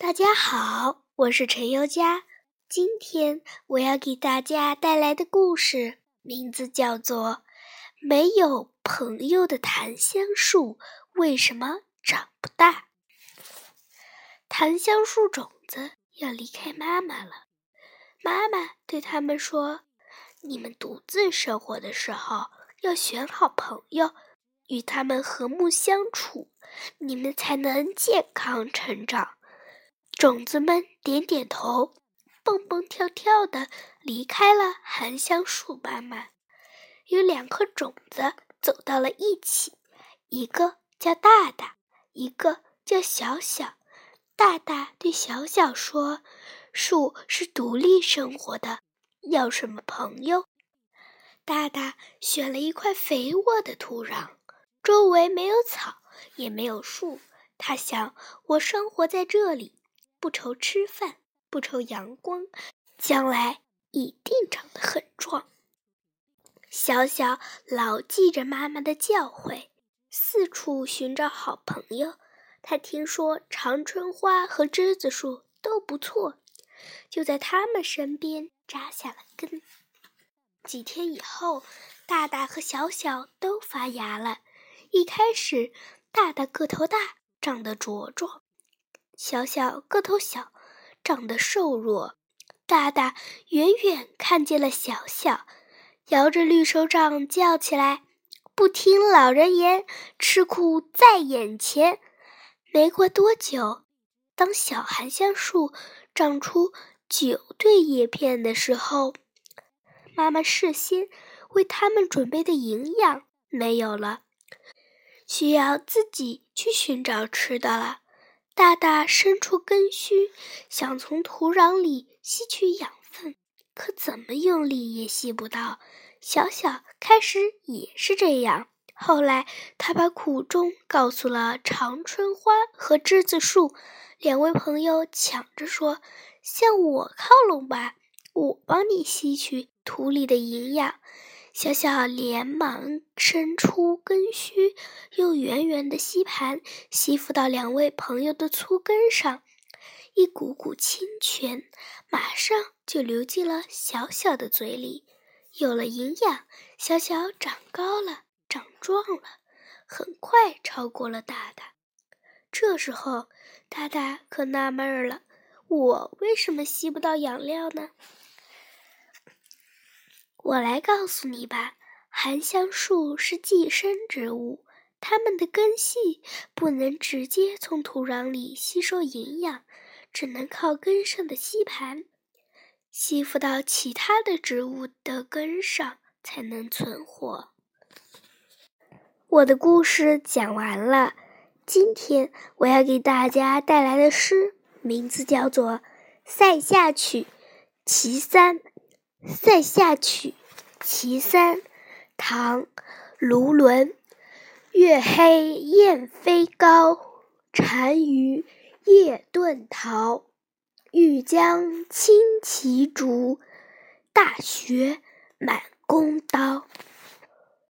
大家好，我是陈优佳。今天我要给大家带来的故事名字叫做《没有朋友的檀香树为什么长不大》。檀香树种子要离开妈妈了，妈妈对他们说：“你们独自生活的时候，要选好朋友，与他们和睦相处，你们才能健康成长。”种子们点点头，蹦蹦跳跳的离开了含香树妈妈。有两颗种子走到了一起，一个叫大大，一个叫小小。大大对小小说：“树是独立生活的，要什么朋友？”大大选了一块肥沃的土壤，周围没有草，也没有树。他想：“我生活在这里。”不愁吃饭，不愁阳光，将来一定长得很壮。小小牢记着妈妈的教诲，四处寻找好朋友。他听说长春花和栀子树都不错，就在他们身边扎下了根。几天以后，大大和小小都发芽了。一开始，大大个头大，长得茁壮。小小个头小，长得瘦弱。大大远远看见了小小，摇着绿手掌叫起来：“不听老人言，吃苦在眼前。”没过多久，当小含香树长出九对叶片的时候，妈妈事先为它们准备的营养没有了，需要自己去寻找吃的了。大大伸出根须，想从土壤里吸取养分，可怎么用力也吸不到。小小开始也是这样，后来他把苦衷告诉了长春花和栀子树，两位朋友抢着说：“向我靠拢吧，我帮你吸取土里的营养。”小小连忙伸出根须，用圆圆的吸盘吸附到两位朋友的粗根上，一股股清泉马上就流进了小小的嘴里。有了营养，小小长高了，长壮了，很快超过了大大。这时候，大大可纳闷了：我为什么吸不到养料呢？我来告诉你吧，含香树是寄生植物，它们的根系不能直接从土壤里吸收营养，只能靠根上的吸盘吸附到其他的植物的根上才能存活。我的故事讲完了，今天我要给大家带来的诗名字叫做《塞下曲·其三》。《塞下曲·其三》唐·卢纶。月黑雁飞高，单于夜遁逃。欲将轻骑逐，大雪满弓刀。